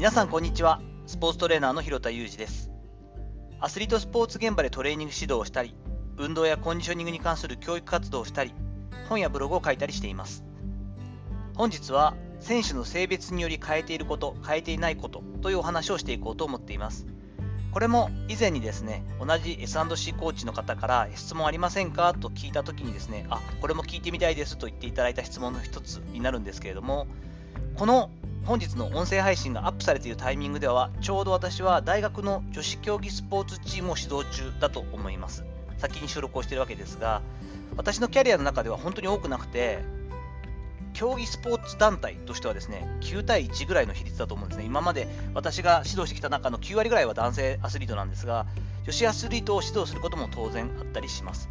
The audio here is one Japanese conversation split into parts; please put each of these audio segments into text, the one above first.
皆さんこんにちは。スポーツトレーナーの広田裕二です。アスリートスポーツ現場でトレーニング指導をしたり運動やコンディショニングに関する教育活動をしたり本やブログを書いたりしています。本日は選手の性別により変えていること変えていないことというお話をしていこうと思っています。これも以前にですね同じ S&C コーチの方から質問ありませんか？と聞いた時にですねあこれも聞いてみたいですと言っていただいた質問の一つになるんですけれどもこの本日の音声配信がアップされているタイミングでは、ちょうど私は大学の女子競技スポーツチームを指導中だと思います。先に収録をしているわけですが、私のキャリアの中では本当に多くなくて、競技スポーツ団体としてはですね、9対1ぐらいの比率だと思うんですね。今まで私が指導してきた中の9割ぐらいは男性アスリートなんですが、女子アスリートを指導することも当然あったりします。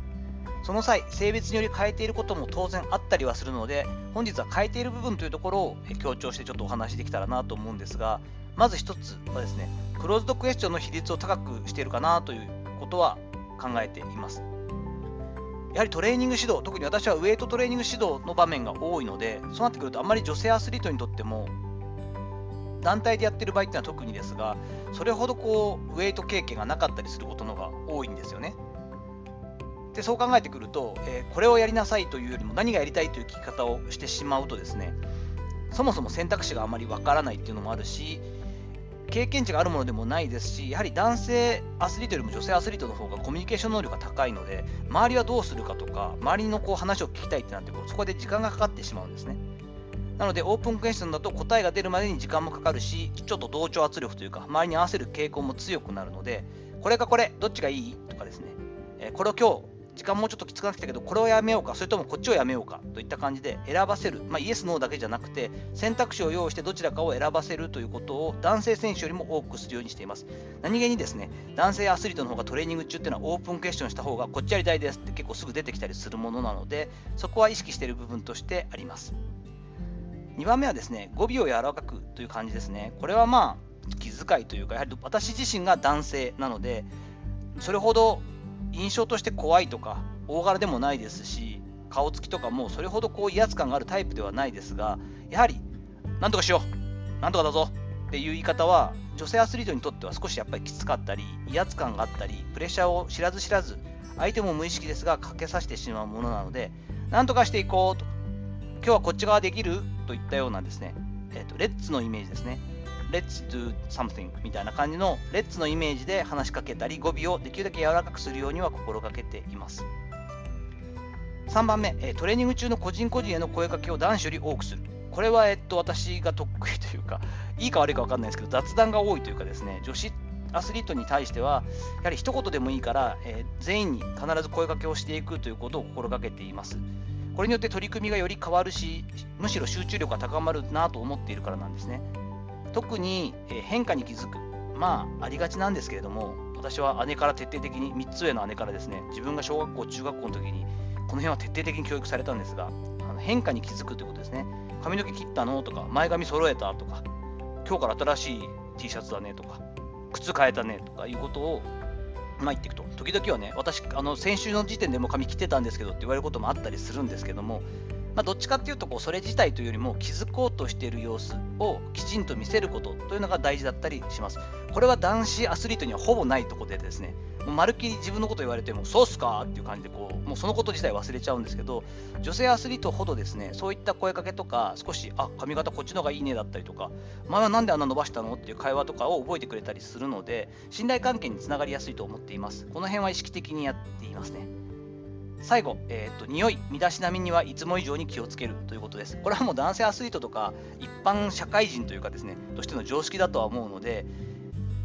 その際、性別により変えていることも当然あったりはするので、本日は変えている部分というところを強調してちょっとお話しできたらなと思うんですが、まず1つはですね、クローズドクエスチョンの比率を高くしているかなということは考えています。やはりトレーニング指導、特に私はウェイトトレーニング指導の場面が多いので、そうなってくるとあんまり女性アスリートにとっても団体でやってる場合っていうのは特にですが、それほどこうウェイト経験がなかったりすることのが多いんですよね。でそう考えてくると、えー、これをやりなさいというよりも何がやりたいという聞き方をしてしまうとですねそもそも選択肢があまりわからないっていうのもあるし経験値があるものでもないですしやはり男性アスリートよりも女性アスリートの方がコミュニケーション能力が高いので周りはどうするかとか周りのこう話を聞きたいってなってそこで時間がかかってしまうんですね。なのでオープンクエスチョンだと答えが出るまでに時間もかかるしちょっと同調圧力というか周りに合わせる傾向も強くなるのでこれかこれどっちがいい？とかですね。これを今日時間もうちょっときつくなってきたけど、これをやめようか、それともこっちをやめようかといった感じで選ばせる、まあ、イエス、ノーだけじゃなくて、選択肢を用意してどちらかを選ばせるということを男性選手よりも多くするようにしています。何気にですね、男性アスリートの方がトレーニング中っていうのはオープンクエスチョンした方がこっちやりたいですって結構すぐ出てきたりするものなので、そこは意識している部分としてあります。2番目はですね、語尾を柔らかくという感じですね。これはまあ、気遣いというか、やはり私自身が男性なので、それほど印象として怖いとか大柄でもないですし顔つきとかもそれほどこう威圧感があるタイプではないですがやはりなんとかしようなんとかだぞっていう言い方は女性アスリートにとっては少しやっぱりきつかったり威圧感があったりプレッシャーを知らず知らず相手も無意識ですがかけさせてしまうものなのでなんとかしていこうと今日はこっち側できるといったようなですね、えーと、レッツのイメージですね。Let's do something みたいな感じの Let's のイメージで話しかけたり語尾をできるだけ柔らかくするようには心がけています。3番目、トレーニング中の個人個人への声かけを男子より多くする。これは、えっと、私が得意というか、いいか悪いか分かんないですけど、雑談が多いというかですね、女子アスリートに対しては、やはり一言でもいいから、えー、全員に必ず声かけをしていくということを心がけています。これによって取り組みがより変わるし、むしろ集中力が高まるなと思っているからなんですね。特に、変化に気づく、まあ、ありがちなんですけれども、私は姉から徹底的に、3つ上の姉からですね、自分が小学校、中学校の時に、この辺は徹底的に教育されたんですが、あの変化に気づくということですね。髪の毛切ったの？とか、前髪揃えた？とか、今日から新しい T シャツだね？とか、靴変えたね？とかいうことを、まあ、言っていくと。時々はね、私、あの先週の時点でも髪切ってたんですけどって言われることもあったりするんですけども、まあ、どっちかっていうとこうそれ自体というよりも気づこうとしている様子をきちんと見せることというのが大事だったりします。これは男子アスリートにはほぼないところでですね、もうまるっきり自分のこと言われても、そうっすかっていう感じでこう、もうそのこと自体忘れちゃうんですけど、女性アスリートほどですね、そういった声かけとか、少し、あ髪型こっちの方がいいねだったりとか、前はなんであんな伸ばしたのっていう会話とかを覚えてくれたりするので、信頼関係につながりやすいと思っています。この辺は意識的にやっていますね。最後、えーと、匂い、身だしなみにはいつも以上に気をつけるということです。これはもう男性アスリートとか一般社会人というかですね、としての常識だとは思うので、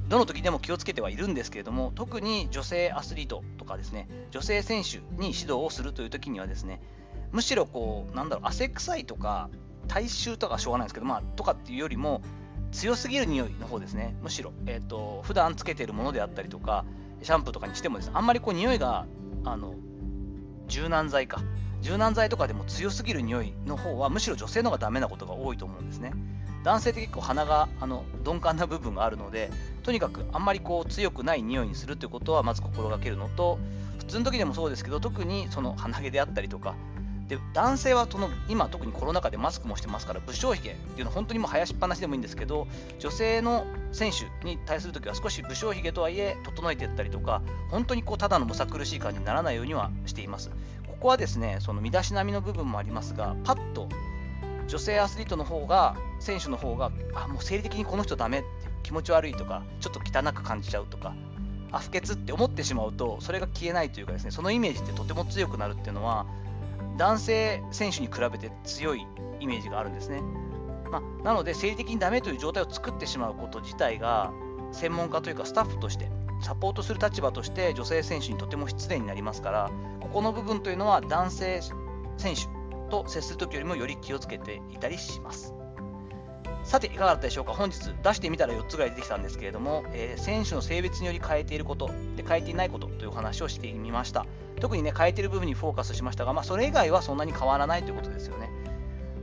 どの時でも気をつけてはいるんですけれども、特に女性アスリートとかですね、女性選手に指導をするという時にはですね、むしろこう、なんだろう、汗臭いとか、体臭とかしょうがないんですけど、まあ、とかっていうよりも、強すぎる匂いの方ですね、むしろ、えーと、普段つけているものであったりとか、シャンプーとかにしてもですね、あんまりこう匂いがあの柔軟剤か。柔軟剤とかでも強すぎる匂いの方はむしろ女性の方がダメなことが多いと思うんですね。男性って結構鼻があの鈍感な部分があるのでとにかくあんまりこう強くない匂いにするということはまず心がけるのと普通の時でもそうですけど特にその鼻毛であったりとかで男性はその今特にコロナ禍でマスクもしてますから武将髭っていうのは本当にもう生やしっぱなしでもいいんですけど女性の選手に対するときは少し武将髭とはいえ整えていったりとか本当にこうただのむさ苦しい感じにならないようにはしています。ここはですねその身だしなみの部分もありますがパッと女性アスリートの方が選手の方があもう生理的にこの人ダメって気持ち悪いとかちょっと汚く感じちゃうとかあ不潔って思ってしまうとそれが消えないというかですねそのイメージってとても強くなるっていうのは男性選手に比べて強いイメージがあるんですね。まあ、なので、生理的にダメという状態を作ってしまうこと自体が、専門家というかスタッフとして、サポートする立場として女性選手にとても失礼になりますから、ここの部分というのは男性選手と接するときよりもより気をつけていたりします。さて、いかがだったでしょうか？本日出してみたら4つぐらい出てきたんですけれども、えー、選手の性別により変えていること、で変えていないことという話をしてみました。特にね、変えている部分にフォーカスしましたが、まあ、それ以外はそんなに変わらないということですよね。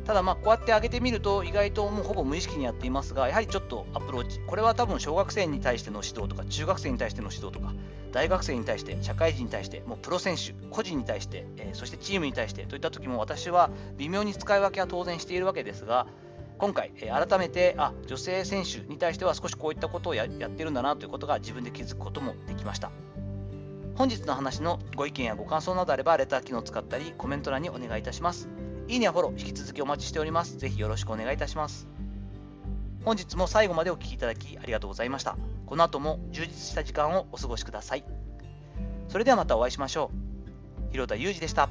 ただ、ま、こうやって上げてみると、意外ともうほぼ無意識にやっていますが、やはりちょっとアプローチ、これは多分小学生に対しての指導とか、中学生に対しての指導とか、大学生に対して、社会人に対して、もうプロ選手、個人に対して、えー、そしてチームに対してといった時も、私は微妙に使い分けは当然しているわけですが、今回、えー、改めてあ女性選手に対しては少しこういったことをやってるんだなということが自分で気づくこともできました。本日の話のご意見やご感想などあれば、レター機能を使ったり、コメント欄にお願いいたします。いいねやフォロー、引き続きお待ちしております。ぜひよろしくお願いいたします。本日も最後までお聴きいただきありがとうございました。この後も充実した時間をお過ごしください。それではまたお会いしましょう。広田裕二でした。